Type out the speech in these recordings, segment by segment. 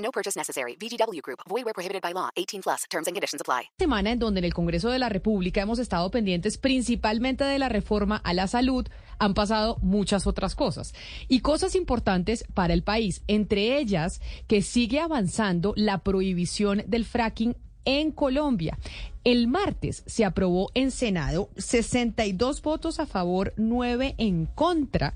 No purchase necessary. VGW Group. Void where prohibited by law. 18 plus. Terms and conditions apply. Semana en donde en el Congreso de la República hemos estado pendientes principalmente de la reforma a la salud, han pasado muchas otras cosas y cosas importantes para el país, entre ellas que sigue avanzando la prohibición del fracking en Colombia. El martes se aprobó en Senado 62 votos a favor, 9 en contra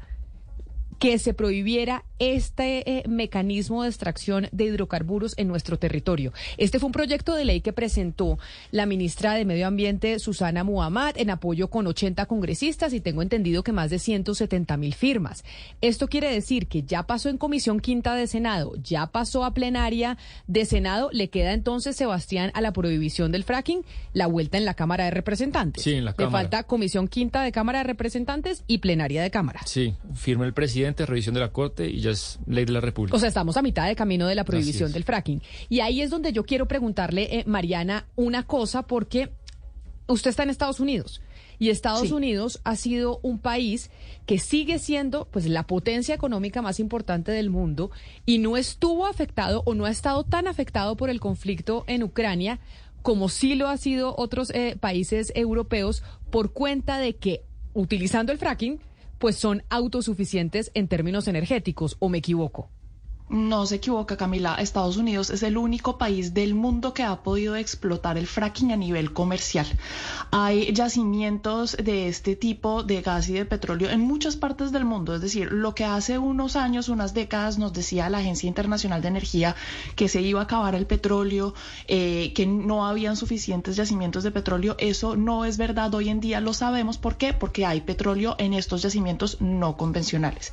que se prohibiera este eh, mecanismo de extracción de hidrocarburos en nuestro territorio. Este fue un proyecto de ley que presentó la ministra de Medio Ambiente, Susana Muhammad, en apoyo con 80 congresistas y tengo entendido que más de 170 mil firmas. Esto quiere decir que ya pasó en Comisión Quinta de Senado, ya pasó a plenaria de Senado, le queda entonces, Sebastián, a la prohibición del fracking, la vuelta en la Cámara de Representantes. Sí, en la Le Cámara. falta Comisión Quinta de Cámara de Representantes y plenaria de Cámara. Sí, firma el presidente, revisión de la Corte y ya es ley de la República. O sea, estamos a mitad de camino de la prohibición del fracking. Y ahí es donde yo quiero preguntarle, eh, Mariana, una cosa, porque usted está en Estados Unidos. Y Estados Unidos ha sido un país que sigue siendo pues la potencia económica más importante del mundo y no estuvo afectado o no ha estado tan afectado por el conflicto en Ucrania como sí lo ha sido otros eh, países europeos por cuenta de que utilizando el fracking pues son autosuficientes en términos energéticos o me equivoco. No se equivoca, Camila. Estados Unidos es el único país del mundo que ha podido explotar el fracking a nivel comercial. Hay yacimientos de este tipo de gas y de petróleo en muchas partes del mundo. Es decir, lo que hace unos años, unas décadas, nos decía la Agencia Internacional de Energía que se iba a acabar el petróleo, eh, que no habían suficientes yacimientos de petróleo, eso no es verdad. Hoy en día lo sabemos. ¿Por qué? Porque hay petróleo en estos yacimientos no convencionales.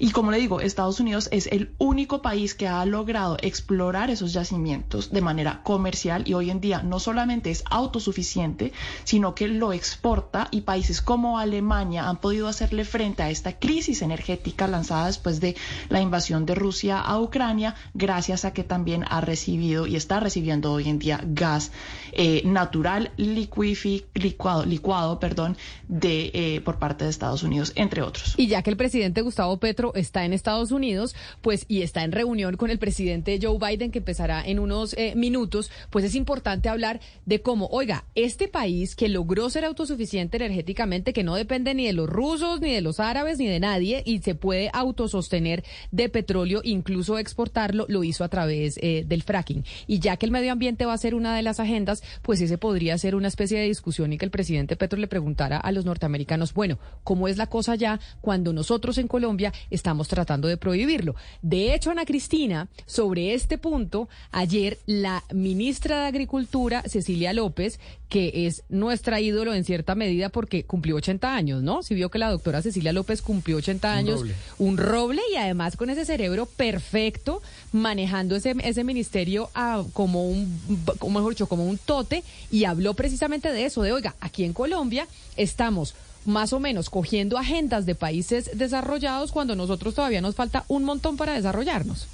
Y como le digo, Estados Unidos es el único país que ha logrado explorar esos yacimientos de manera comercial y hoy en día no solamente es autosuficiente, sino que lo exporta y países como Alemania han podido hacerle frente a esta crisis energética lanzada después de la invasión de Rusia a Ucrania, gracias a que también ha recibido y está recibiendo hoy en día gas eh, natural licuado, licuado perdón, de, eh, por parte de Estados Unidos, entre otros. Y ya que el presidente Gustavo Petro está en Estados Unidos, pues y está en reunión con el presidente Joe Biden que empezará en unos eh, minutos, pues es importante hablar de cómo, oiga, este país que logró ser autosuficiente energéticamente, que no depende ni de los rusos, ni de los árabes, ni de nadie, y se puede autosostener de petróleo, incluso exportarlo, lo hizo a través eh, del fracking. Y ya que el medio ambiente va a ser una de las agendas, pues ese podría ser una especie de discusión y que el presidente Petro le preguntara a los norteamericanos, bueno, ¿cómo es la cosa ya cuando nosotros en Colombia estamos tratando de prohibirlo? De hecho, Ana Cristina, sobre este punto, ayer la ministra de Agricultura, Cecilia López, que es nuestra ídolo en cierta medida porque cumplió 80 años, ¿no? Si vio que la doctora Cecilia López cumplió 80 años, roble. un roble y además con ese cerebro perfecto manejando ese, ese ministerio como un, como mejor dicho, como un tote y habló precisamente de eso, de oiga, aquí en Colombia estamos más o menos cogiendo agendas de países desarrollados cuando nosotros todavía nos falta un montón para desarrollarnos.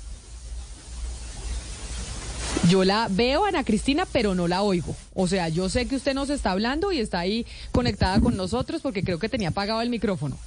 Yo la veo, Ana Cristina, pero no la oigo. O sea, yo sé que usted nos está hablando y está ahí conectada con nosotros porque creo que tenía apagado el micrófono.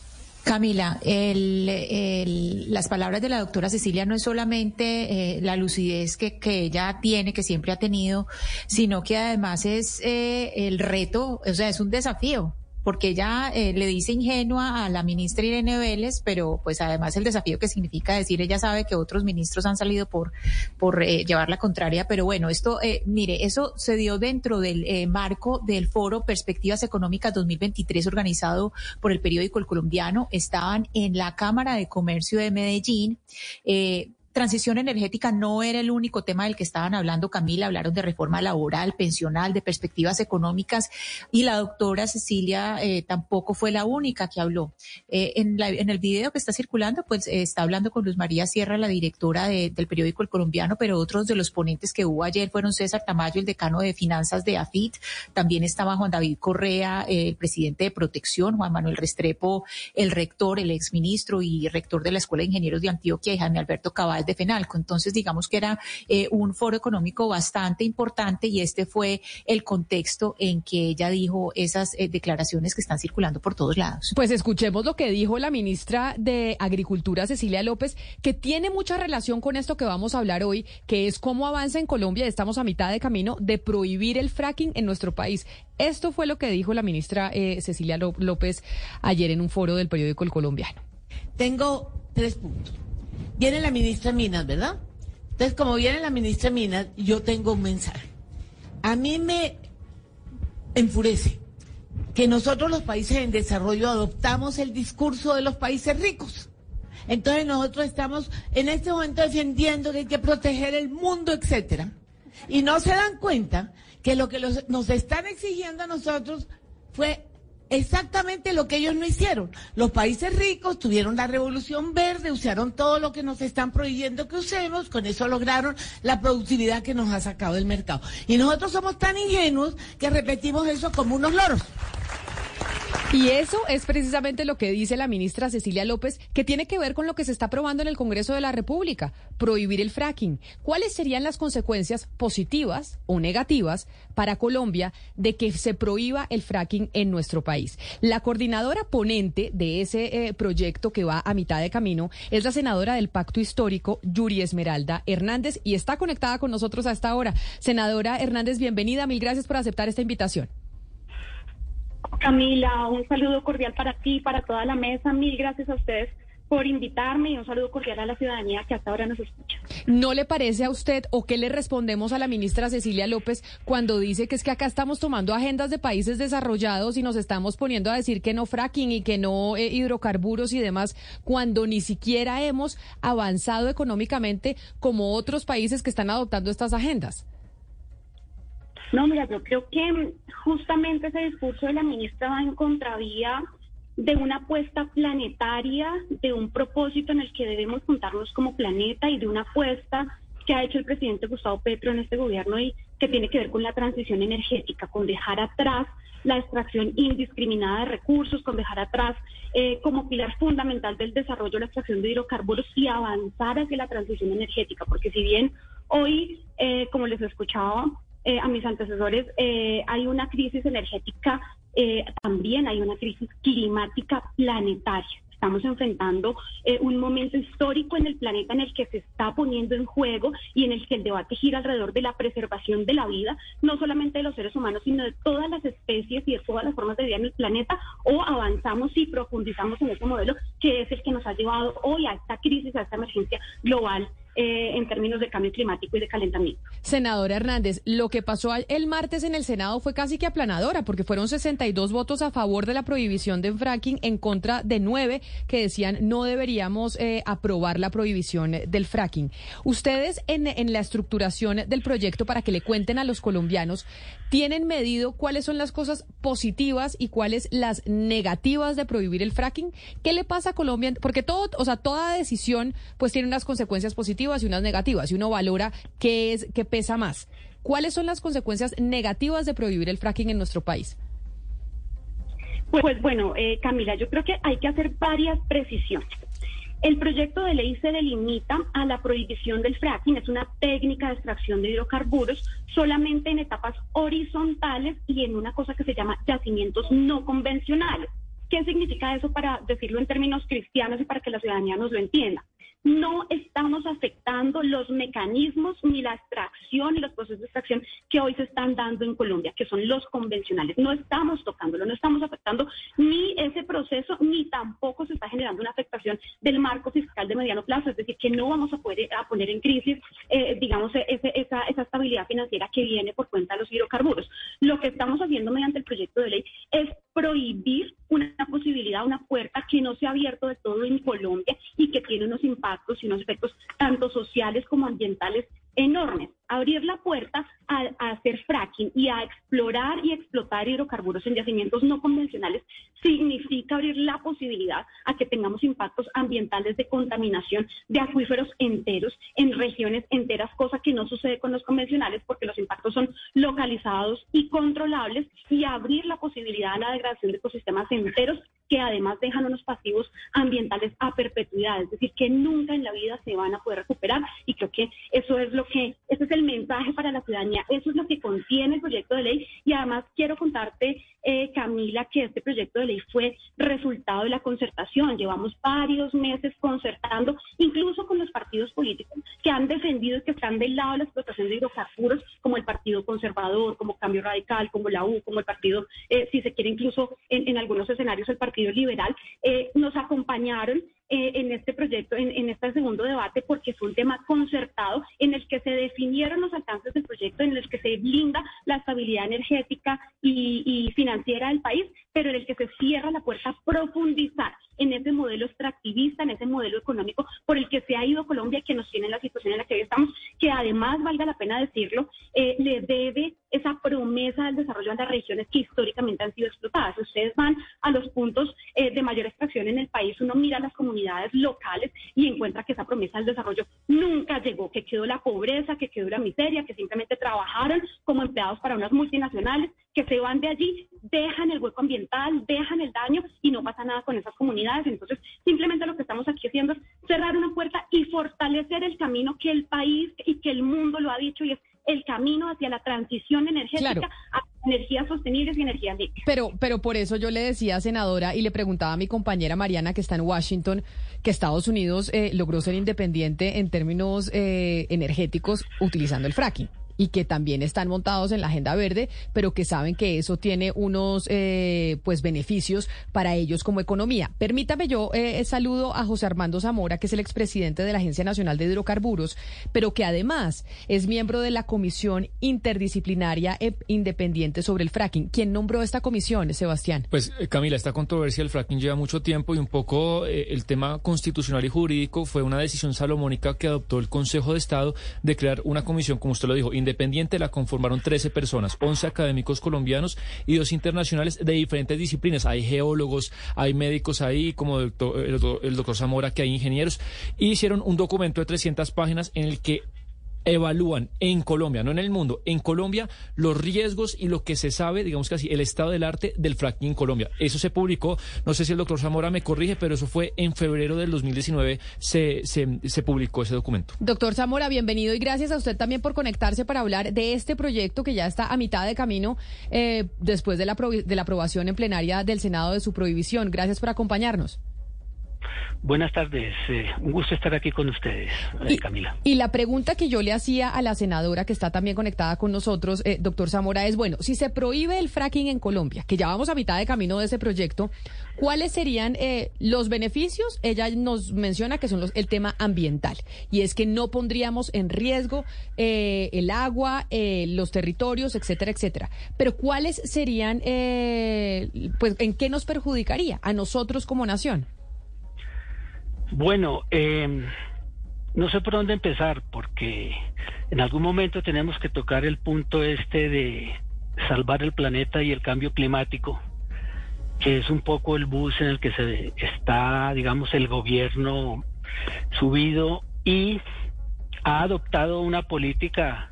Camila, el- las palabras de la doctora Cecilia no es solamente eh, la lucidez que, que ella tiene, que siempre ha tenido, sino que además es eh, el reto, o sea, es un desafío, porque ella eh, le dice ingenua a la ministra Irene Vélez, pero pues además el desafío que significa decir, ella sabe que otros ministros han salido por, por eh, llevar la contraria, pero bueno, esto, eh, mire, eso se dio dentro del eh, marco del foro Perspectivas Económicas 2023 organizado por el periódico El Colombiano, estaban en la Cámara de Comercio de Medellín. eh, transición energética no era el único tema del que estaban hablando, Camila, hablaron de reforma laboral, pensional, de perspectivas económicas y la doctora Cecilia eh, tampoco fue la única que habló. Eh, en, en, el video que está circulando, pues está hablando con Luz María Sierra, la directora del periódico El Colombiano, pero otros de los ponentes que hubo ayer fueron César Tamayo, el decano de finanzas de AFIT, también estaba Juan David Correa, el presidente de protección, Juan Manuel Restrepo, el rector, el exministro y rector de la Escuela de Ingenieros de Antioquia y Jaime Alberto Cabal de FENALCO. Entonces, digamos que era eh, un foro económico bastante importante y este fue el contexto en que ella dijo esas eh, declaraciones que están circulando por todos lados. Pues escuchemos lo que dijo la ministra de Agricultura, Cecilia López, que tiene mucha relación con esto que vamos a hablar hoy, que es cómo avanza en Colombia. Estamos a mitad de camino de prohibir el fracking en nuestro país. Esto fue lo que dijo la ministra eh, Cecilia López ayer en un foro del periódico El Colombiano. Tengo tres puntos. Viene la ministra Minas, ¿verdad? Entonces, como viene la ministra Minas, yo tengo un mensaje. A mí me enfurece que nosotros los países en desarrollo adoptamos el discurso de los países ricos. Entonces nosotros estamos en este momento defendiendo que hay que proteger el mundo, etcétera. Y no se dan cuenta que lo que nos están exigiendo a nosotros fue exactamente lo que ellos no hicieron. Los países ricos tuvieron la revolución verde, usaron todo lo que nos están prohibiendo que usemos, con eso lograron la productividad que nos ha sacado del mercado. Y nosotros somos tan ingenuos que repetimos eso como unos loros. Y eso es precisamente lo que dice la ministra Cecilia López, que tiene que ver con lo que se está aprobando en el Congreso de la República, prohibir el fracking. ¿Cuáles serían las consecuencias positivas o negativas para Colombia de que se prohíba el fracking en nuestro país? La coordinadora ponente de ese eh, proyecto que va a mitad de camino es la senadora del Pacto Histórico, Yuri Esmeralda Hernández, y está conectada con nosotros a esta hora. Senadora Hernández, bienvenida. Mil gracias por aceptar esta invitación. Camila, un saludo cordial para ti, para toda la mesa. Mil gracias a ustedes por invitarme y un saludo cordial a la ciudadanía que hasta ahora nos escucha. ¿No le parece a usted o qué le respondemos a la ministra Cecilia López cuando dice que es que acá estamos tomando agendas de países desarrollados y nos estamos poniendo a decir que no fracking y que no eh, hidrocarburos y demás, cuando ni siquiera hemos avanzado económicamente como otros países que están adoptando estas agendas? No, mira, yo creo que justamente ese discurso de la ministra va en contravía de una apuesta planetaria, de un propósito en el que debemos juntarnos como planeta y de una apuesta que ha hecho el presidente Gustavo Petro en este gobierno y que tiene que ver con la transición energética, con dejar atrás la extracción indiscriminada de recursos, con dejar atrás eh, como pilar fundamental del desarrollo la extracción de hidrocarburos y avanzar hacia la transición energética, porque si bien hoy, eh, como les escuchaba, eh, a mis antecesores, eh, hay una crisis energética, eh, también hay una crisis climática planetaria. Estamos enfrentando un momento histórico en el planeta en el que se está poniendo en juego y en el que el debate gira alrededor de la preservación de la vida, no solamente de los seres humanos, sino de todas las especies y de todas las formas de vida en el planeta, o avanzamos y profundizamos en ese modelo que es el que nos ha llevado hoy a esta crisis, a esta emergencia global eh, en términos de cambio climático y de calentamiento. Senadora Hernández, lo que pasó el martes en el Senado fue casi que aplanadora, porque fueron 62 votos a favor de la prohibición de fracking en contra de nueve que decían no deberíamos eh, aprobar la prohibición del fracking. Ustedes en, en la estructuración del proyecto, para que le cuenten a los colombianos, ¿tienen medido cuáles son las cosas positivas y cuáles las negativas de prohibir el fracking? ¿Qué le pasa a Colombia? Porque todo, o sea, toda decisión pues tiene unas consecuencias positivas y unas negativas y uno valora qué es qué pesa más. ¿Cuáles son las consecuencias negativas de prohibir el fracking en nuestro país? Pues, pues bueno, eh, Camila, yo creo que hay que hacer varias precisiones. El proyecto de ley se delimita a la prohibición del fracking, es una técnica de extracción de hidrocarburos solamente en etapas horizontales y en una cosa que se llama yacimientos no convencionales. ¿Qué significa eso para decirlo en términos cristianos y para que la ciudadanía nos lo entienda? No estamos afectando los mecanismos ni la extracción ni los procesos de extracción que hoy se están dando en Colombia, que son los convencionales. No estamos tocándolo, no estamos afectando ni ese proceso, ni tampoco se está generando una afectación del marco fiscal de mediano plazo, es decir, que no vamos a poder a poner en crisis, eh, digamos, esa, esa estabilidad financiera que viene por cuenta de los hidrocarburos. Lo que estamos haciendo mediante el proyecto de ley es prohibir una posibilidad, una puerta que no se ha abierto de todo en Colombia y que tiene unos impactos y unos efectos tanto sociales como ambientales enormes. Abrir la puerta a, hacer fracking y a explorar y explotar hidrocarburos en yacimientos no convencionales significa abrir la posibilidad a que tengamos impactos ambientales de contaminación de acuíferos enteros en regiones enteras, cosa que no sucede con los convencionales porque los impactos son localizados y controlables y abrir la posibilidad a la degradación de ecosistemas enteros que además dejan unos pasivos ambientales a perpetuidad, es decir, que nunca en la vida se van a poder recuperar y creo que eso es lo que, ese es el mensaje para la ciudadanía, eso es lo que contiene el proyecto de ley. Y además quiero contarte, eh, Camila, que este proyecto de ley fue resultado de la concertación, llevamos varios meses concertando, incluso con los partidos políticos que han defendido y que están del lado de la explotación de hidrocarburos, como el Partido Conservador, como Cambio Radical, como la U, como el partido, eh, si se quiere incluso en, en algunos escenarios el Partido Liberal, eh, nos acompañaron eh, en este proyecto, en, este segundo debate, porque fue un tema concertado en el que se definieron los alcances del proyecto, en el que se blinda la estabilidad energética y, financiera del país, pero en el que se cierra la puerta a profundizar en ese modelo extractivista, en ese modelo económico por el que se ha ido Colombia, que nos tiene en la situación en la que hoy estamos, que además, valga la pena decirlo, eh, le debe esa promesa del desarrollo a las regiones que históricamente han sido explotadas. Ustedes van a los puntos eh, de mayor extracción en el país, uno mira las comunidades locales y encuentra que esa promesa del desarrollo nunca llegó, que quedó la pobreza, que quedó la miseria, que simplemente trabajaron como empleados para unas multinacionales, que se van de allí, dejan el hueco ambiental, dejan el daño y no pasa nada con esas comunidades. Entonces, simplemente lo que estamos aquí haciendo es cerrar una puerta y fortalecer el camino que el país y que el mundo lo ha dicho y es el camino hacia la transición energética a energías sostenibles y energías limpias. Pero, pero por eso yo le decía, senadora, y le preguntaba a mi compañera Mariana, que está en Washington, que Estados Unidos eh, logró ser independiente en términos eh, energéticos utilizando el fracking y que también están montados en la agenda verde, pero que saben que eso tiene unos eh, pues beneficios para ellos como economía. Permítame yo eh, saludo a José Armando Zamora, que es el expresidente de la Agencia Nacional de Hidrocarburos, pero que además es miembro de la Comisión Interdisciplinaria e Independiente sobre el Fracking. ¿Quién nombró esta comisión, Sebastián? Pues eh, Camila, esta controversia del fracking lleva mucho tiempo y un poco el tema constitucional y jurídico fue una decisión salomónica que adoptó el Consejo de Estado de crear una comisión, como usted lo dijo, independiente la conformaron 13 personas, 11 académicos colombianos y dos internacionales de diferentes disciplinas. Hay geólogos, hay médicos ahí, como el doctor, Zamora, que hay ingenieros, y hicieron un documento de 300 páginas en el que evalúan en Colombia, no en el mundo, en Colombia los riesgos y lo que se sabe, digamos así, el estado del arte del fracking en Colombia. Eso se publicó, no sé si el doctor Zamora me corrige, pero eso fue en febrero del 2019, se, se, se publicó ese documento. Doctor Zamora, bienvenido y gracias a usted también por conectarse para hablar de este proyecto que ya está a mitad de camino eh, después de la, de la aprobación en plenaria del Senado de su prohibición. Gracias por acompañarnos. Buenas tardes, eh, un gusto estar aquí con ustedes, eh, Camila. Y la pregunta que yo le hacía a la senadora que está también conectada con nosotros, eh, doctor Zamora, es, bueno, si se prohíbe el fracking en Colombia, que ya vamos a mitad de camino de ese proyecto, ¿cuáles serían los beneficios? Ella nos menciona que son los, el tema ambiental, y es que no pondríamos en riesgo el agua, los territorios, etcétera, etcétera. Pero ¿cuáles serían, pues, en qué nos perjudicaría a nosotros como nación? Bueno, eh, no sé por dónde empezar, porque en algún momento tenemos que tocar el punto este de salvar el planeta y el cambio climático, que es un poco el bus en el que se está, digamos, el gobierno subido y ha adoptado una política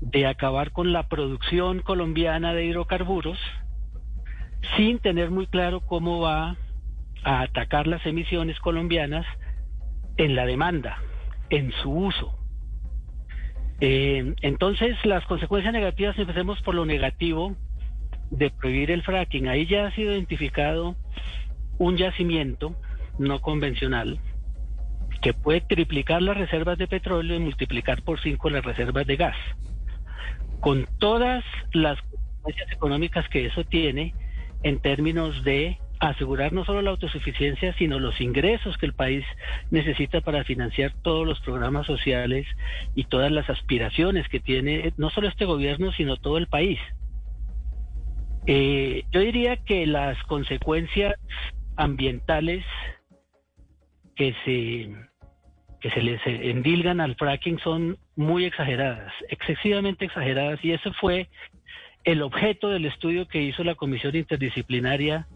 de acabar con la producción colombiana de hidrocarburos sin tener muy claro cómo va a atacar las emisiones colombianas en la demanda, en su uso. Eh, entonces, las consecuencias negativas, empecemos por lo negativo de prohibir el fracking. Ahí ya ha sido identificado un yacimiento no convencional que puede triplicar las reservas de petróleo y multiplicar por cinco las reservas de gas. Con todas las consecuencias económicas que eso tiene en términos de asegurar no solo la autosuficiencia, sino los ingresos que el país necesita para financiar todos los programas sociales y todas las aspiraciones que tiene no solo este gobierno, sino todo el país. Eh, yo diría que las consecuencias ambientales que se que se les endilgan al fracking son muy exageradas, excesivamente exageradas, y ese fue el objeto del estudio que hizo la Comisión Interdisciplinaria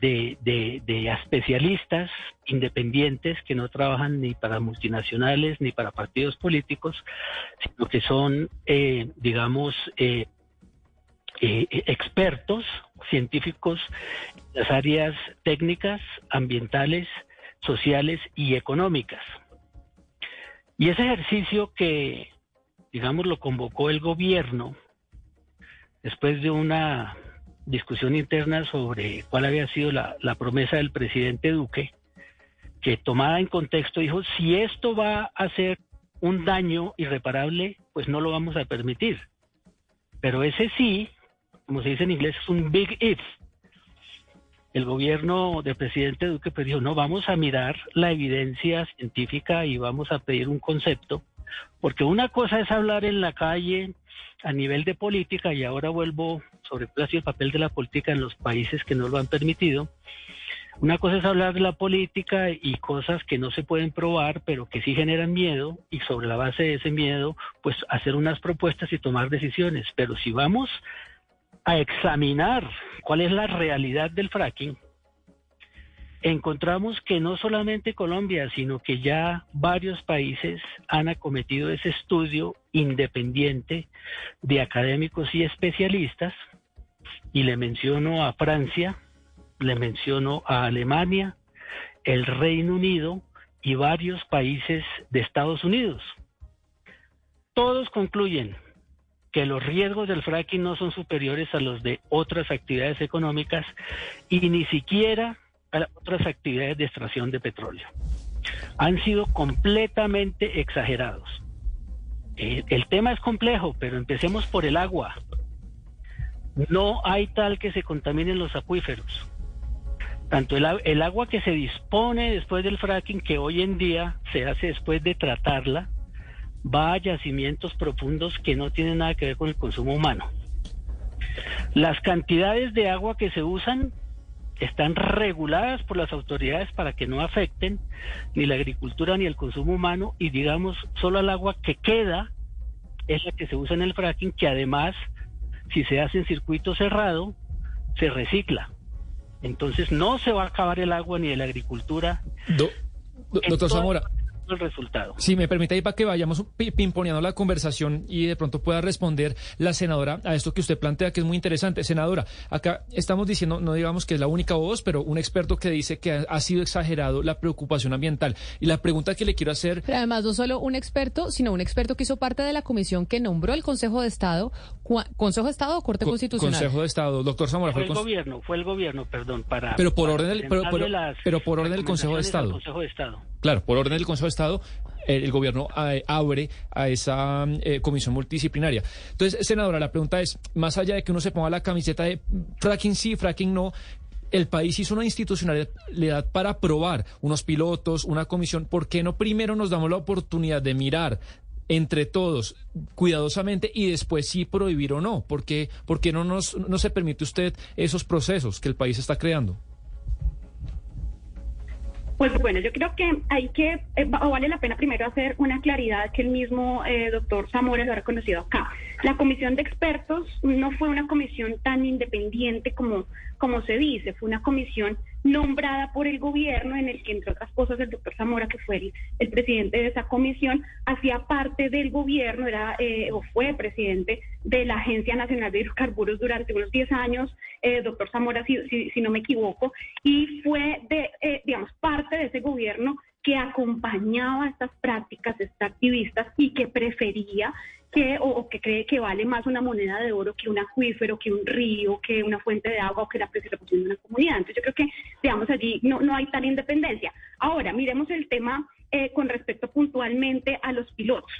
de, de, especialistas independientes que no trabajan ni para multinacionales ni para partidos políticos, sino que son, eh, digamos, eh, eh, expertos científicos en las áreas técnicas, ambientales, sociales y económicas. Y ese ejercicio que, digamos, lo convocó el gobierno después de una discusión interna sobre cuál había sido la, promesa del presidente Duque, que tomada en contexto dijo, si esto va a ser un daño irreparable, pues no lo vamos a permitir. Pero ese sí, como se dice en inglés, es un big if el gobierno del presidente Duque pues dijo, no, vamos a mirar la evidencia científica y vamos a pedir un concepto, porque una cosa es hablar en la calle a nivel de política, y ahora vuelvo sobre el papel de la política en los países que no lo han permitido. Una cosa es hablar de la política y cosas que no se pueden probar, pero que sí generan miedo, y sobre la base de ese miedo, pues hacer unas propuestas y tomar decisiones. Pero si vamos a examinar cuál es la realidad del fracking, encontramos que no solamente Colombia, sino que ya varios países han acometido ese estudio independiente de académicos y especialistas, y le menciono a Francia, le menciono a Alemania, el Reino Unido y varios países de Estados Unidos. Todos concluyen que los riesgos del fracking no son superiores a los de otras actividades económicas y ni siquiera a otras actividades de extracción de petróleo. Han sido completamente exagerados. Eh, el tema es complejo, pero empecemos por el agua. No hay tal que se contaminen los acuíferos. Tanto el, el agua que se dispone después del fracking, que hoy en día se hace después de tratarla, va a yacimientos profundos que no tienen nada que ver con el consumo humano. Las cantidades de agua que se usan están reguladas por las autoridades para que no afecten ni la agricultura ni el consumo humano y digamos solo el agua que queda es la que se usa en el fracking que además si se hace en circuito cerrado se recicla. Entonces no se va a acabar el agua ni de la agricultura. doctor Zamora, el resultado. Si me permite ahí para que vayamos pimponeando la conversación y de pronto pueda responder la senadora a esto que usted plantea, que es muy interesante. Senadora, acá estamos diciendo, no digamos que es la única voz, pero un experto que dice que ha, sido exagerado la preocupación ambiental. Y la pregunta que le quiero hacer... Pero además, no solo un experto, sino un experto que hizo parte de la comisión que nombró el Consejo de Estado, Consejo de Estado o Corte Constitucional. Consejo de Estado, doctor Zamora. Fue el, gobierno, fue el gobierno, perdón, para... Pero por orden del, pero, por orden del Consejo de Estado. Consejo de Estado. Claro, por orden del Consejo de Estado, el gobierno eh, abre a esa eh, comisión multidisciplinaria. Entonces, senadora, la pregunta es, más allá de que uno se ponga la camiseta de fracking sí, fracking no, el país hizo una institucionalidad para aprobar unos pilotos, una comisión. ¿Por qué no primero nos damos la oportunidad de mirar entre todos cuidadosamente y después sí prohibir o no? ¿Por qué, no, nos, no se permite usted esos procesos que el país está creando? Pues bueno, yo creo que hay que, eh, vale la pena primero hacer una claridad que el mismo eh, doctor Zamora lo ha reconocido acá. La comisión de expertos no fue una comisión tan independiente como, como se dice, fue una comisión nombrada por el gobierno en el que, entre otras cosas, el doctor Zamora, que fue el, presidente de esa comisión, hacía parte del gobierno, era eh, o fue presidente de la Agencia Nacional de Hidrocarburos durante unos 10 años, eh, doctor Zamora, si, si, no me equivoco, y fue, de, eh, digamos, parte de ese gobierno que acompañaba estas prácticas extractivistas y que prefería que o, que cree que vale más una moneda de oro que un acuífero, que un río, que una fuente de agua o que la preservación de una comunidad. Entonces yo creo que, digamos, allí no, no hay tal independencia. Ahora, miremos el tema eh, con respecto puntualmente a los pilotos.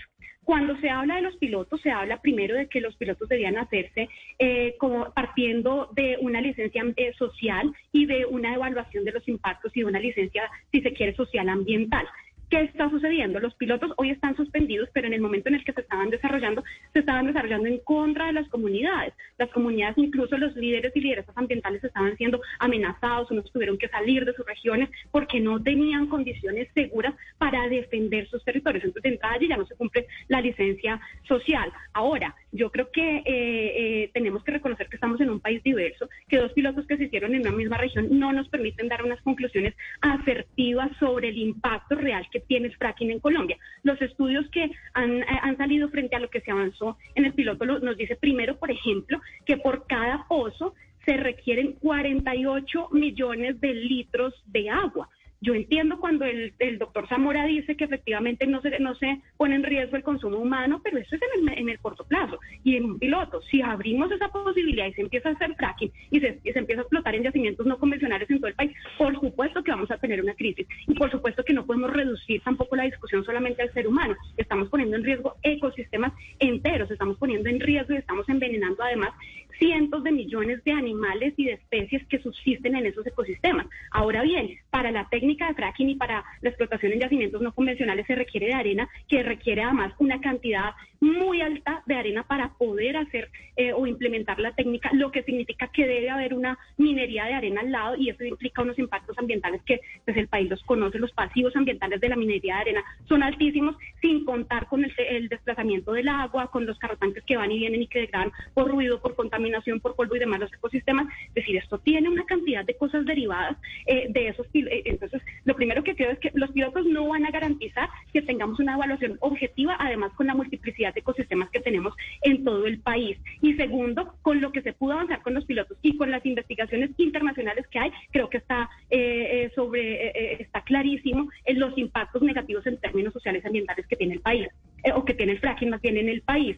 Cuando se habla de los pilotos, se habla primero de que los pilotos debían hacerse eh, como partiendo de una licencia eh, social y de una evaluación de los impactos y de una licencia, si se quiere, social ambiental. ¿Qué está sucediendo? Los pilotos hoy están suspendidos, pero en el momento en el que se estaban desarrollando se estaban desarrollando en contra de las comunidades. Las comunidades, incluso los líderes y lideresas ambientales estaban siendo amenazados, unos tuvieron que salir de sus regiones porque no tenían condiciones seguras para defender sus territorios. Entonces, en calle ya no se cumple la licencia social. Ahora, yo creo que eh, eh, tenemos que reconocer que estamos en un país diverso, que dos pilotos que se hicieron en una misma región no nos permiten dar unas conclusiones asertivas sobre el impacto real que tiene el fracking en Colombia. Los estudios que han, han salido frente a lo que se avanzó en el piloto nos dice primero, por ejemplo, que por cada pozo se requieren 48 millones de litros de agua. Yo entiendo cuando el, doctor Zamora dice que efectivamente no se, no se pone en riesgo el consumo humano, pero eso es en el, en el corto plazo. Y en un piloto, si abrimos esa posibilidad y se empieza a hacer fracking y se, y se empieza a explotar en yacimientos no convencionales en todo el país, por supuesto que vamos a tener una crisis. Y por supuesto que no podemos reducir tampoco la discusión solamente al ser humano. Estamos poniendo en riesgo ecosistemas enteros, estamos poniendo en riesgo y estamos envenenando además cientos de millones de animales y de especies que subsisten en esos ecosistemas. Ahora bien, para la técnica de fracking y para la explotación en yacimientos no convencionales se requiere de arena, que requiere además una cantidad muy alta de arena para poder hacer eh, o implementar la técnica, lo que significa que debe haber una minería de arena al lado y eso implica unos impactos ambientales que pues, el país los conoce, los pasivos ambientales de la minería de arena son altísimos, sin contar con el, desplazamiento del agua, con los carrotanques que van y vienen y que degradan por ruido, por contaminación, por polvo y demás los ecosistemas. Es decir, esto tiene una cantidad de cosas derivadas eh, de esos. Eh, entonces, lo primero que creo es que los pilotos no van a garantizar que tengamos una evaluación objetiva, además con la multiplicidad de ecosistemas que tenemos en todo el país. Y segundo, con lo que se pudo avanzar con los pilotos y con las investigaciones internacionales que hay, creo que está eh, eh, sobre eh, está clarísimo en los impactos negativos en términos sociales y ambientales que tiene el país o que tiene el fracking más bien en el país.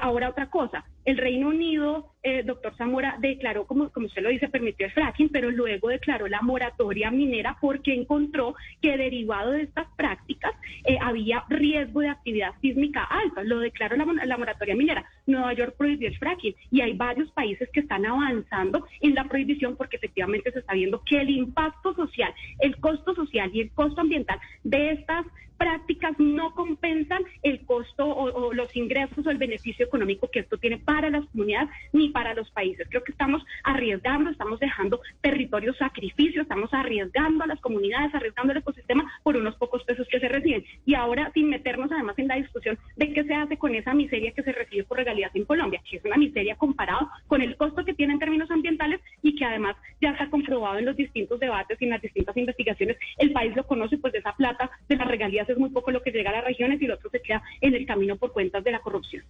ahora otra cosa, el Reino Unido, eh, doctor Zamora, declaró, como, como usted lo dice, permitió el fracking, pero luego declaró la moratoria minera porque encontró que derivado de estas prácticas eh, había riesgo de actividad sísmica alta. Lo declaró la, la moratoria minera. Nueva York prohibió el fracking y hay varios países que están avanzando en la prohibición porque efectivamente se está viendo que el impacto social, el costo social y el costo ambiental de estas prácticas no compensan el costo o, los ingresos o el beneficio económico que esto tiene para las comunidades ni para los países. Creo que estamos arriesgando, estamos dejando territorios sacrificios, estamos arriesgando a las comunidades, arriesgando el ecosistema por unos pocos pesos que se reciben. Y ahora, sin meternos además en la discusión de qué se hace con esa miseria que se recibe por regalías en Colombia, que es una miseria comparado con el costo que tiene en términos ambientales y que además ya está comprobado en los distintos debates y en las distintas investigaciones. El país lo conoce, pues de esa plata de las regalías es muy poco lo que llega a las regiones y lo otro se queda en el camino por cuentas de la corrupción.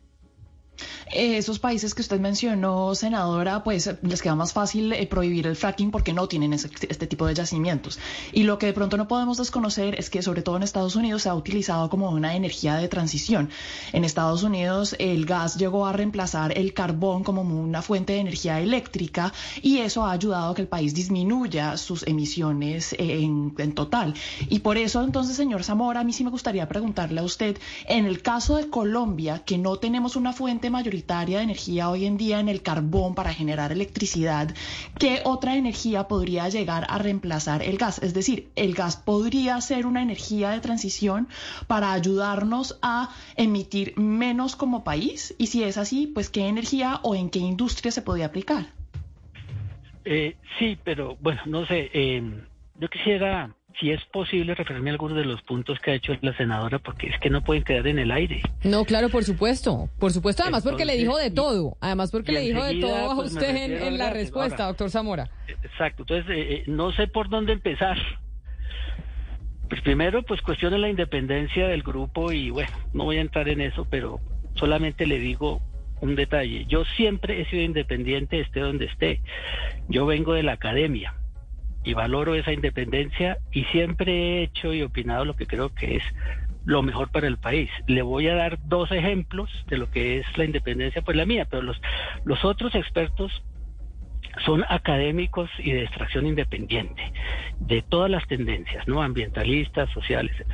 Eh, esos países que usted mencionó, senadora, pues les queda más fácil eh, prohibir el fracking porque no tienen este tipo de yacimientos. Y lo que de pronto no podemos desconocer es que sobre todo en Estados Unidos se ha utilizado como una energía de transición. En Estados Unidos el gas llegó a reemplazar el carbón como una fuente de energía eléctrica y eso ha ayudado a que el país disminuya sus emisiones en, en total. Y por eso entonces, señor Zamora, a mí sí me gustaría preguntarle a usted, en el caso de Colombia, que no tenemos una fuente mayoritaria de energía hoy en día en el carbón para generar electricidad, ¿qué otra energía podría llegar a reemplazar el gas? Es decir, ¿el gas podría ser una energía de transición para ayudarnos a emitir menos como país? Y si es así, pues ¿qué energía o en qué industria se podría aplicar? Eh, sí, pero bueno, no sé, eh, yo quisiera si es posible referirme a algunos de los puntos que ha hecho la senadora, porque es que no pueden quedar en el aire. No, claro, por supuesto, por supuesto, además porque le dijo de todo, además porque le dijo de todo a pues, usted en, la respuesta, doctor Zamora. Exacto, entonces eh, eh, no sé por dónde empezar. Pues primero, pues cuestione la independencia del grupo y bueno, no voy a entrar en eso, pero solamente le digo un detalle. Yo siempre he sido independiente, esté donde esté. Yo vengo de la academia y valoro esa independencia y siempre he hecho y opinado lo que creo que es lo mejor para el país. Le voy a dar dos ejemplos de lo que es la independencia, pues la mía, pero los, los otros expertos son académicos y de extracción independiente, de todas las tendencias, ¿no? Ambientalistas, sociales, etc.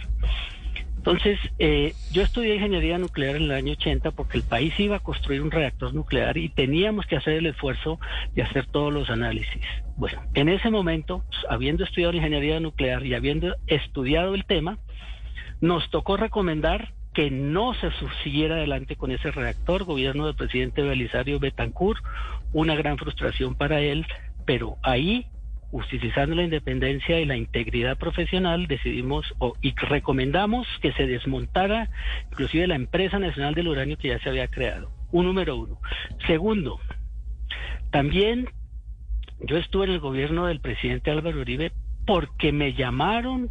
Entonces, eh, yo estudié ingeniería nuclear en el año 80 porque el país iba a construir un reactor nuclear y teníamos que hacer el esfuerzo de hacer todos los análisis. Bueno, en ese momento, habiendo estudiado ingeniería nuclear y habiendo estudiado el tema, nos tocó recomendar que no se siguiera adelante con ese reactor, gobierno del presidente Belisario Betancourt, una gran frustración para él, pero ahí justificando la independencia y la integridad profesional, decidimos y recomendamos que se desmontara inclusive la empresa nacional del uranio que ya se había creado. Un número uno. Segundo, también yo estuve en el gobierno del presidente Álvaro Uribe porque me llamaron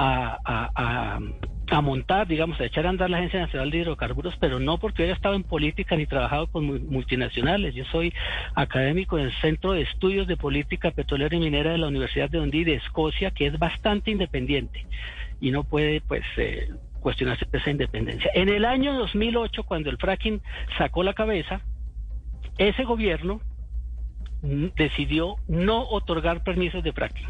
a, montar, digamos, a echar a andar la Agencia Nacional de Hidrocarburos, pero no porque hubiera estado en política ni trabajado con multinacionales. Yo soy académico del Centro de Estudios de Política Petrolera y Minera de la Universidad de Dundee de Escocia, que es bastante independiente y no puede, pues, eh, cuestionarse esa independencia. En el año 2008, cuando el fracking sacó la cabeza, ese gobierno decidió no otorgar permisos de fracking.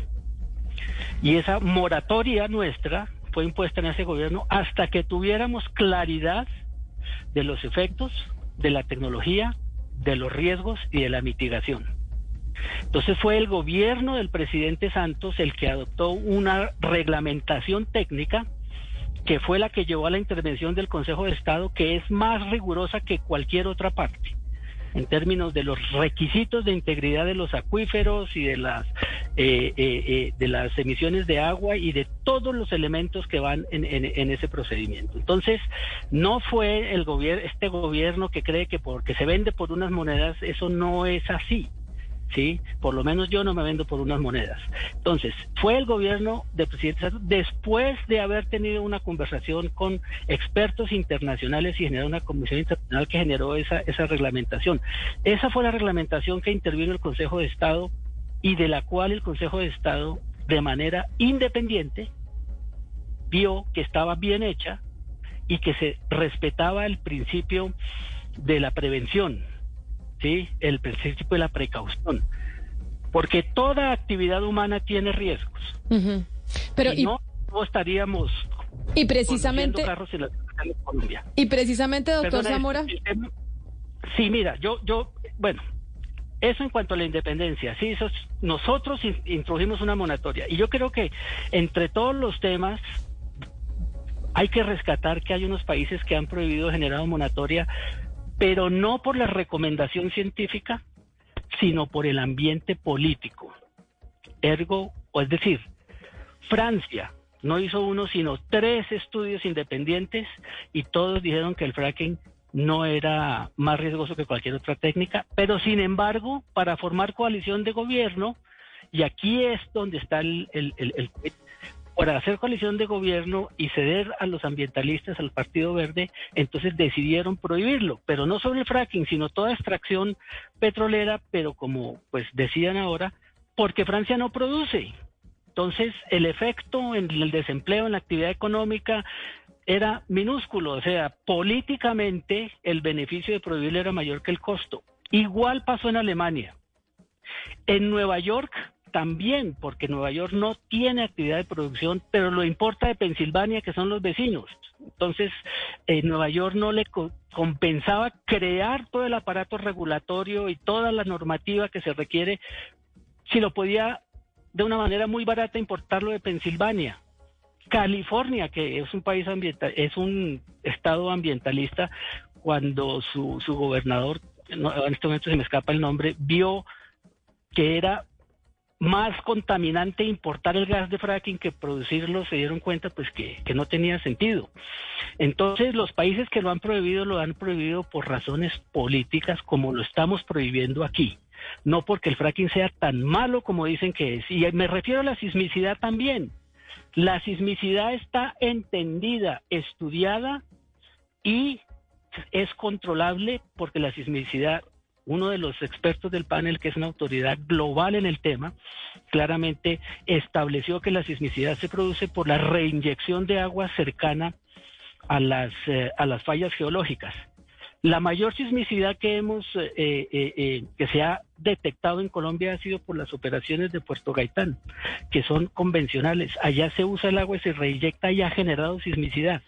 Y esa moratoria nuestra fue impuesta en ese gobierno hasta que tuviéramos claridad de los efectos de la tecnología, de los riesgos y de la mitigación. Entonces fue el gobierno del presidente Santos el que adoptó una reglamentación técnica que fue la que llevó a la intervención del Consejo de Estado, que es más rigurosa que cualquier otra parte en términos de los requisitos de integridad de los acuíferos y de las eh, eh, eh, de las emisiones de agua y de todos los elementos que van en, en ese procedimiento. Entonces, no fue el gobierno, este gobierno que cree que porque se vende por unas monedas, eso no es así. ¿Sí? Por lo menos yo no me vendo por unas monedas. Entonces, fue el gobierno del presidente Santos, después de haber tenido una conversación con expertos internacionales y generar una comisión internacional que generó esa, esa reglamentación. Esa fue la reglamentación que intervino el Consejo de Estado y de la cual el Consejo de Estado, de manera independiente, vio que estaba bien hecha y que se respetaba el principio de la prevención, ¿sí? El principio de la precaución. Porque toda actividad humana tiene riesgos. Pero y, no, estaríamos y precisamente carros en la, Colombia. Y precisamente, doctor Zamora. Sí, mira, yo, yo, bueno, eso en cuanto a la independencia, sí, eso nosotros introdujimos una monatoria y yo creo que entre todos los temas hay que rescatar que hay unos países que han prohibido generar monatoria pero no por la recomendación científica, sino por el ambiente político. Ergo, o es decir, Francia no hizo uno, sino tres estudios independientes y todos dijeron que el fracking no era más riesgoso que cualquier otra técnica, pero sin embargo, para formar coalición de gobierno, y aquí es donde está el, para hacer coalición de gobierno y ceder a los ambientalistas, al Partido Verde, entonces decidieron prohibirlo, pero no solo el fracking, sino toda extracción petrolera, pero como pues decían ahora, porque Francia no produce. Entonces, el efecto en el desempleo, en la actividad económica, era minúsculo, o sea, políticamente el beneficio de prohibirlo era mayor que el costo. Igual pasó en Alemania. En Nueva York también, porque Nueva York no tiene actividad de producción, pero lo importa de Pensilvania, que son los vecinos. Entonces, en Nueva York no le compensaba crear todo el aparato regulatorio y toda la normativa que se requiere, si lo podía de una manera muy barata importarlo de Pensilvania. California, que es un país ambiental, es un estado ambientalista, cuando su, su gobernador, en este momento se me escapa el nombre, vio que era más contaminante importar el gas de fracking que producirlo, se dieron cuenta pues que, que, no tenía sentido. Entonces los países que lo han prohibido lo han prohibido por razones políticas como lo estamos prohibiendo aquí, no porque el fracking sea tan malo como dicen que es. Y me refiero a la sismicidad también. La sismicidad está entendida, estudiada y es controlable porque la sismicidad uno de los expertos del panel, que es una autoridad global en el tema, claramente estableció que la sismicidad se produce por la reinyección de agua cercana a las, eh, a las fallas geológicas. La mayor sismicidad que hemos eh, eh, que se ha detectado en Colombia ha sido por las operaciones de Puerto Gaitán, que son convencionales. Allá se usa el agua y se reinyecta y ha generado sismicidad.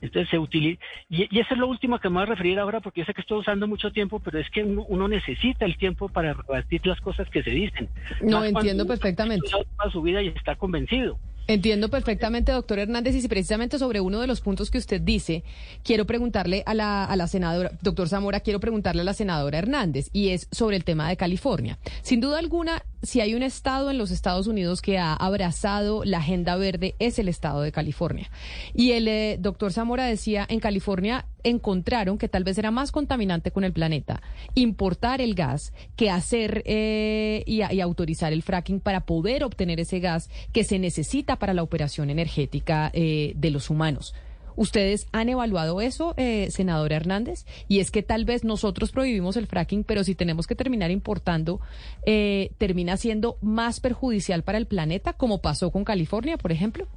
Entonces se utiliza, y, eso es lo último que me voy a referir ahora porque yo sé que estoy usando mucho tiempo, pero es que uno, necesita el tiempo para rebatir las cosas que se dicen. No, entiendo perfectamente. Toda su vida y está convencido. Entiendo perfectamente, doctor Hernández, y si precisamente sobre uno de los puntos que usted dice, quiero preguntarle a la, a la senadora, doctor Zamora, quiero preguntarle a la senadora Hernández, y es sobre el tema de California. Sin duda alguna, si hay un estado en los Estados Unidos que ha abrazado la agenda verde, es el estado de California. Y el eh, doctor Zamora decía, en California encontraron que tal vez era más contaminante con el planeta importar el gas que hacer eh, y, autorizar el fracking para poder obtener ese gas que se necesita para la operación energética eh, de los humanos. ¿Ustedes han evaluado eso, eh, senadora Hernández? Y es que tal vez nosotros prohibimos el fracking, pero si tenemos que terminar importando, eh, termina siendo más perjudicial para el planeta, como pasó con California, por ejemplo.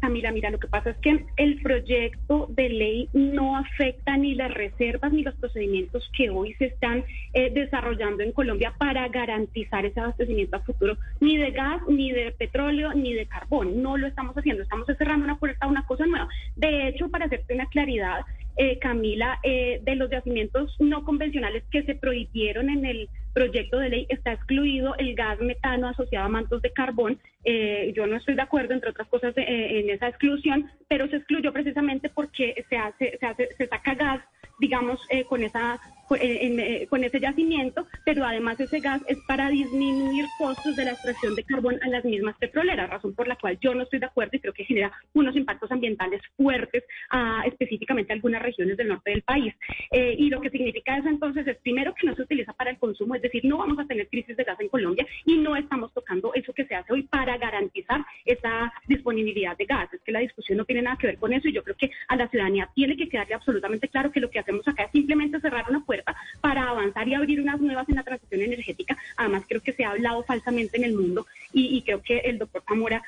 Camila, mira, lo que pasa es que el proyecto de ley no afecta ni las reservas ni los procedimientos que hoy se están eh, desarrollando en Colombia para garantizar ese abastecimiento a futuro, ni de gas, ni de petróleo, ni de carbón. No lo estamos haciendo, estamos cerrando una puerta a una cosa nueva. De hecho, para hacerte una claridad, eh, Camila, eh, de los yacimientos no convencionales que se prohibieron en el proyecto de ley está excluido el gas metano asociado a mantos de carbón. Eh, yo no estoy de acuerdo, entre otras cosas, eh, en esa exclusión, pero se excluyó precisamente porque se hace, se hace, se saca gas, digamos, eh, con esa en, con ese yacimiento, pero además ese gas es para disminuir costos de la extracción de carbón a las mismas petroleras, razón por la cual yo no estoy de acuerdo y creo que genera unos impactos ambientales fuertes a específicamente a algunas regiones del norte del país. y lo que significa eso entonces es primero que no se utiliza para el consumo, es decir, no vamos a tener crisis de gas en Colombia y no estamos tocando eso que se hace hoy para garantizar esa disponibilidad de gas. Es que la discusión no tiene nada que ver con eso y yo creo que a la ciudadanía tiene que quedarle absolutamente claro que lo que hacemos acá es simplemente cerrar una puerta para avanzar y abrir unas nuevas en la transición energética. Además, creo que se ha hablado falsamente en el mundo y, y creo que el doctor Zamora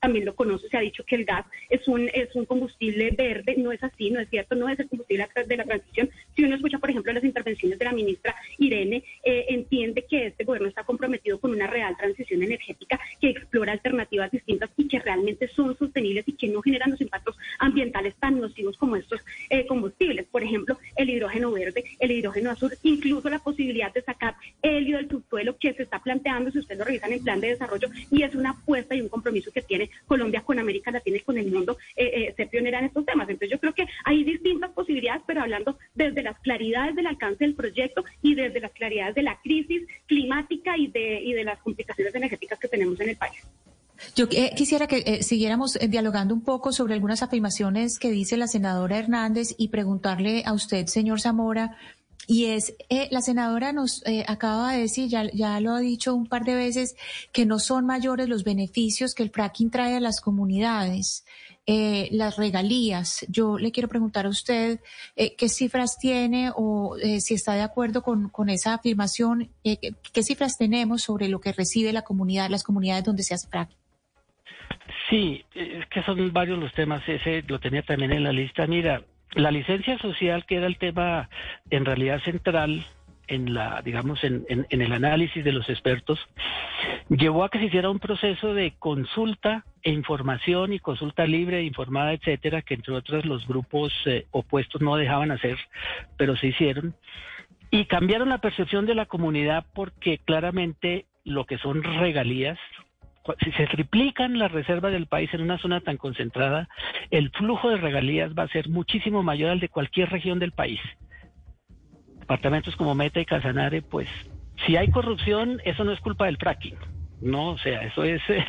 también lo conoce, se ha dicho que el gas es un, es un combustible verde, no es así, no es cierto, no es el combustible de la transición. Si uno escucha, por ejemplo, las intervenciones de la ministra Irene, eh, entiende que este gobierno está comprometido con una real transición energética que explora alternativas distintas y que realmente son sostenibles y que no generan los impactos ambientales tan nocivos como estos eh, combustibles. Por ejemplo, el hidrógeno verde, el hidrógeno azul, incluso la posibilidad de sacar helio del subsuelo que se está planteando, si ustedes lo revisan en el plan de desarrollo, y es una apuesta y un compromiso que tiene Colombia con América Latina y con el mundo eh, eh, ser pionera en estos temas. Entonces yo creo que hay distintas posibilidades, pero hablando desde las claridades del alcance del proyecto y desde las claridades de la crisis climática y de, y de las complicaciones energéticas que tenemos en el país. Yo eh, quisiera que siguiéramos dialogando un poco sobre algunas afirmaciones que dice la senadora Hernández y preguntarle a usted, señor Zamora, y es, eh, la senadora nos eh, acaba de decir, ya, ya lo ha dicho un par de veces, que no son mayores los beneficios que el fracking trae a las comunidades. Eh, las regalías. Yo le quiero preguntar a usted eh, qué cifras tiene o eh, si está de acuerdo con, con esa afirmación, eh, qué, qué cifras tenemos sobre lo que recibe la comunidad, las comunidades donde se hace fracking. Sí, es que son varios los temas, ese lo tenía también en la lista. Mira, la licencia social, que era el tema en realidad central en la, digamos, en, el análisis de los expertos, llevó a que se hiciera un proceso de consulta e información y consulta libre, informada, etcétera, que entre otros los grupos eh, opuestos no dejaban hacer, pero se hicieron. Y cambiaron la percepción de la comunidad porque claramente lo que son regalías, si se triplican las reservas del país en una zona tan concentrada, el flujo de regalías va a ser muchísimo mayor al de cualquier región del país. Departamentos como Meta y Casanare, pues si hay corrupción, eso no es culpa del fracking. No, o sea, eso es eh,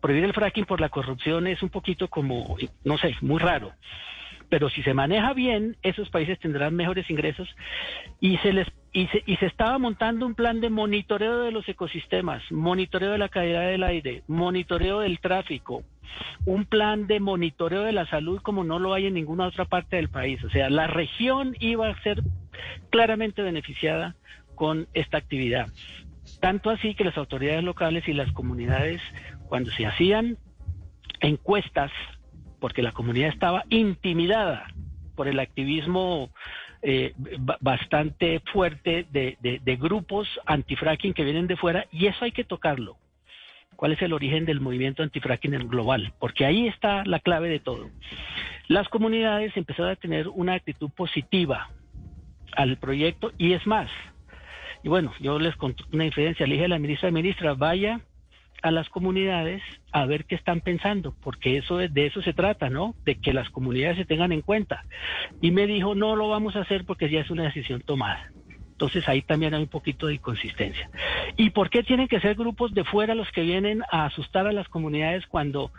prohibir el fracking por la corrupción es un poquito como, no sé, muy raro. Pero si se maneja bien, esos países tendrán mejores ingresos y se les y se, y se estaba montando un plan de monitoreo de los ecosistemas, monitoreo de la calidad del aire, monitoreo del tráfico, un plan de monitoreo de la salud como no lo hay en ninguna otra parte del país. O sea, la región iba a ser claramente beneficiada con esta actividad. Tanto así que las autoridades locales y las comunidades, cuando se hacían encuestas, porque la comunidad estaba intimidada por el activismo eh, bastante fuerte de, grupos antifracking que vienen de fuera, y eso hay que tocarlo. ¿Cuál es el origen del movimiento antifracking en global? Porque ahí está la clave de todo. Las comunidades empezaron a tener una actitud positiva al proyecto y es más. Y bueno, yo les conté una infidencia, le a la ministra, ministra, vaya a las comunidades a ver qué están pensando, porque eso es- de eso se trata, ¿no? De que las comunidades se tengan en cuenta. Y me dijo, no lo vamos a hacer porque ya es una decisión tomada. Entonces ahí también hay un poquito de inconsistencia. ¿Y por qué tienen que ser grupos de fuera los que vienen a asustar a las comunidades cuando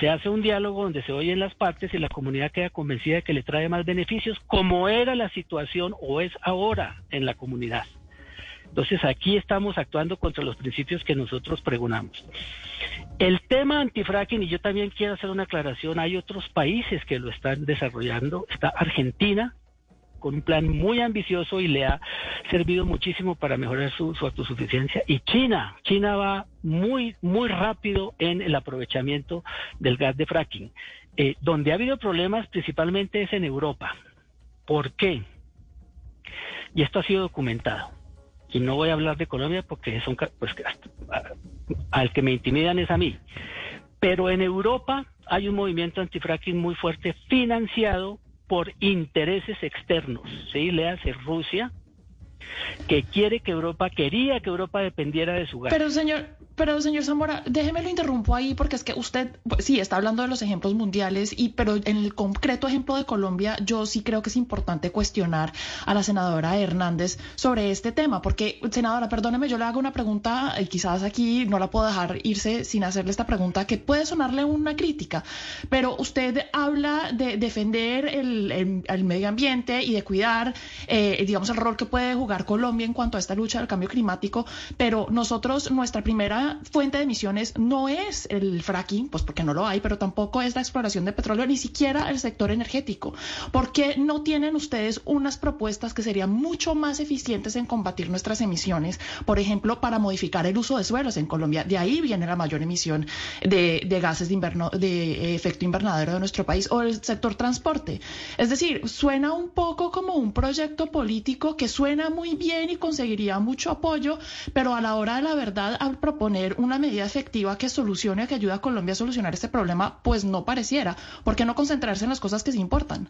se hace un diálogo donde se oyen las partes y la comunidad queda convencida de que le trae más beneficios, como era la situación o es ahora en la comunidad? Entonces aquí estamos actuando contra los principios que nosotros pregonamos. El tema antifracking, y yo también quiero hacer una aclaración, hay otros países que lo están desarrollando. Está Argentina con un plan muy ambicioso y le ha servido muchísimo para mejorar su, su autosuficiencia. Y China, China va muy, muy rápido en el aprovechamiento del gas de fracking. Eh, donde ha habido problemas principalmente es en Europa. ¿Por qué? Y esto ha sido documentado. Y no voy a hablar de Colombia porque son, pues, al que me intimidan es a mí. Pero en Europa hay un movimiento antifracking muy fuerte financiado por intereses externos, ¿sí? Le hace Rusia, que quiere que Europa, quería que Europa dependiera de su gas. Pero señor, pero señor Zamora, déjeme lo interrumpo ahí porque es que usted pues, sí está hablando de los ejemplos mundiales y pero en el concreto ejemplo de Colombia yo sí creo que es importante cuestionar a la senadora Hernández sobre este tema porque senadora, perdóneme, yo le hago una pregunta y quizás aquí no la puedo dejar irse sin hacerle esta pregunta que puede sonarle una crítica, pero usted habla de defender el, el- el medio ambiente y de cuidar, eh, digamos, el rol que puede jugar Colombia en cuanto a esta lucha del cambio climático, pero nosotros, nuestra primera fuente de emisiones no es el fracking, pues porque no lo hay, pero tampoco es la exploración de petróleo, ni siquiera el sector energético. ¿Por qué no tienen ustedes unas propuestas que serían mucho más eficientes en combatir nuestras emisiones? Por ejemplo, para modificar el uso de suelos en Colombia. De ahí viene la mayor emisión de, de gases de, inverno, de efecto invernadero de nuestro país o el sector transporte. Es decir, suena un poco como un proyecto político que suena muy bien y conseguiría mucho apoyo, pero a la hora de la verdad, al proponer una medida efectiva que solucione, que ayude a Colombia a solucionar este problema, pues no pareciera. ¿Por qué no concentrarse en las cosas que sí importan?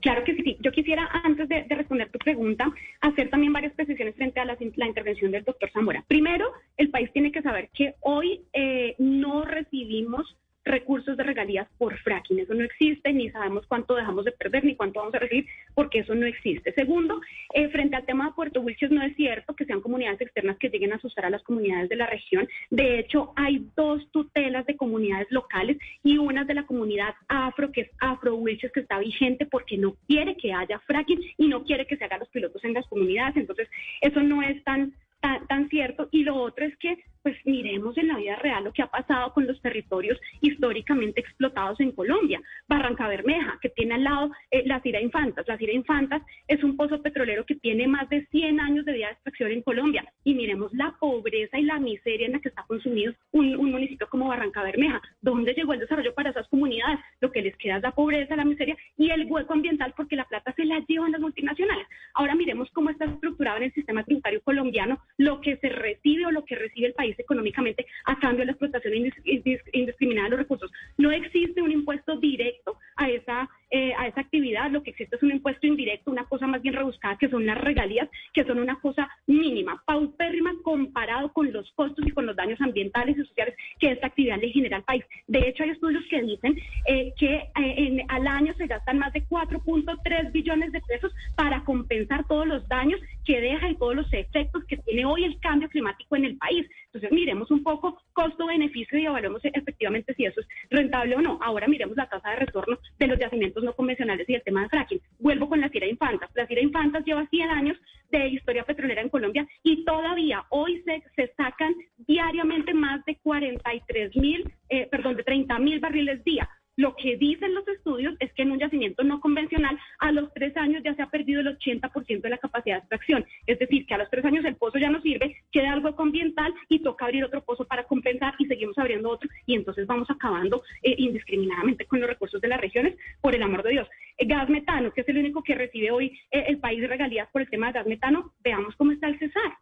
Claro que sí. Yo quisiera, antes de, de responder tu pregunta, hacer también varias precisiones frente a la, intervención del doctor Zamora. Primero, el país tiene que saber que hoy eh, no recibimos recursos de regalías por fracking. Eso no existe, ni sabemos cuánto dejamos de perder, ni cuánto vamos a recibir, porque eso no existe. Segundo, eh, frente al tema de Puerto Wilches, no es cierto que sean comunidades externas que lleguen a asustar a las comunidades de la región. De hecho, hay dos tutelas de comunidades locales y una de la comunidad afro, que es Afro Wilches, que está vigente porque no quiere que haya fracking y no quiere que se hagan los pilotos en las comunidades. Entonces, eso no es tan tan, tan cierto. Y lo otro es que, pues miremos en la vida real lo que ha pasado con los territorios históricamente explotados en Colombia. Barranca Bermeja, que tiene al lado eh, la Cira Infantas. La Cira Infantas es un pozo petrolero que tiene más de 100 años de vida de extracción en Colombia. Y miremos la pobreza y la miseria en la que está consumido un, un municipio como Barranca Bermeja. ¿Dónde llegó el desarrollo para esas comunidades? Lo que les queda es la pobreza, la miseria y el hueco ambiental porque la plata se la llevan las multinacionales. Ahora miremos cómo está estructurado en el sistema tributario colombiano lo que se recibe o lo que recibe el país económicamente a cambio de la explotación indis- indis- indiscriminada de los recursos. No existe un impuesto directo a esa, eh, a esa actividad, lo que existe es un impuesto indirecto, una cosa más bien rebuscada, que son las regalías, que son una cosa mínima, paupérrima comparado con los costos y con los daños ambientales y sociales que esta actividad le genera al país. De hecho, hay estudios que dicen eh, que eh, al año se gastan más de 4.3 billones de pesos para compensar todos los daños que deja y todos los efectos que tiene hoy el cambio climático en el país. Entonces, miremos un poco costo-beneficio y evaluemos efectivamente si eso es rentable o no. Ahora miremos la tasa de retorno de los yacimientos no convencionales y el tema de fracking. Vuelvo con la Cira Infantas. La Cira Infantas lleva 100 años de historia petrolera en Colombia y todavía hoy se, se sacan diariamente más de 43 mil, eh, perdón, de 30 mil barriles día. Lo que dicen los estudios es que en un yacimiento no convencional a los tres años ya se ha perdido el 80% de la capacidad de extracción. Es decir, que a los tres años el pozo ya no sirve, queda algo ambiental y toca abrir otro pozo para compensar y seguimos abriendo otro y entonces vamos acabando eh, indiscriminadamente con los recursos de las regiones, por el amor de Dios. Eh, gas metano, que es el único que recibe hoy eh, el país de regalías por el tema de gas metano, veamos cómo está el Cesar.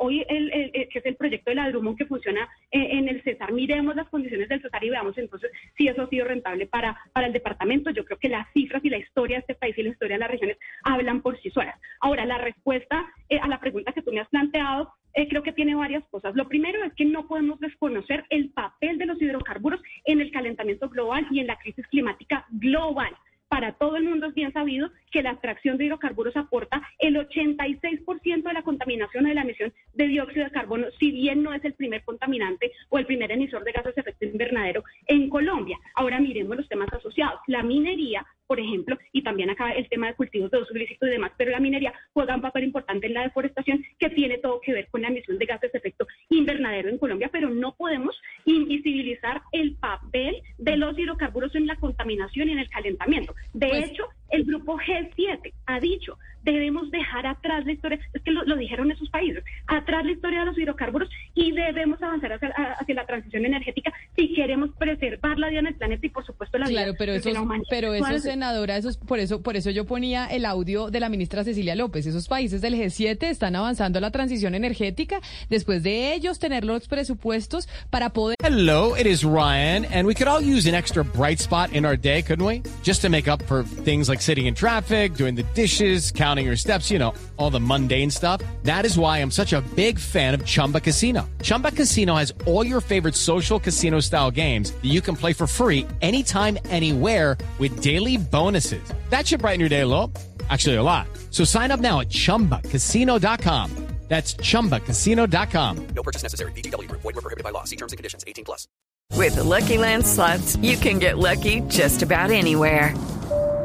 Hoy, el, que es el proyecto de la Drummond que funciona eh, en el Cesar, miremos las condiciones del Cesar y veamos entonces si eso ha sido rentable para, para el departamento. Yo creo que las cifras y la historia de este país y la historia de las regiones hablan por sí solas. Ahora, la respuesta a la pregunta que tú me has planteado eh, creo que tiene varias cosas. Lo primero es que no podemos desconocer el papel de los hidrocarburos en el calentamiento global y en la crisis climática global para todo el mundo es bien sabido que la extracción de hidrocarburos aporta el 86% de la contaminación o de la emisión de dióxido de carbono, si bien no es el primer contaminante o el primer emisor de gases de efecto invernadero en Colombia. Ahora miremos los temas asociados. La minería por ejemplo, y también acá el tema de cultivos de uso ilícito y demás, pero la minería juega un papel importante en la deforestación que tiene todo que ver con la emisión de gases de efecto invernadero en Colombia, pero no podemos invisibilizar el papel de los hidrocarburos en la contaminación y en el calentamiento. De pues hecho, el grupo G7 ha dicho, debemos dejar atrás la historia, es que lo, dijeron esos países, atrás la historia de los hidrocarburos y debemos avanzar hacia, la transición energética si queremos preservar la vida en el planeta y por supuesto la vida claro, pero eso, pero eso senadora, eso por eso por eso yo ponía el audio de la ministra Cecilia López, esos países del G7 están avanzando a la transición energética después de ellos tener los presupuestos para poder Hello, it is Ryan and we could all use an extra bright spot in our day, couldn't we? Just to make up for things like sitting in traffic, doing the dishes, counting your steps, you know, all the mundane stuff. That is why I'm such a big fan of Chumba Casino. Chumba Casino has all your favorite social casino style games that you can play for free anytime, anywhere with daily bonuses. That should brighten your day a little. Actually, a lot. So sign up now at chumbacasino.com. That's chumbacasino.com. No purchase necessary. BGW. Void were prohibited by law. See terms and conditions 18 plus. With the Lucky Land slots, you can get lucky just about anywhere.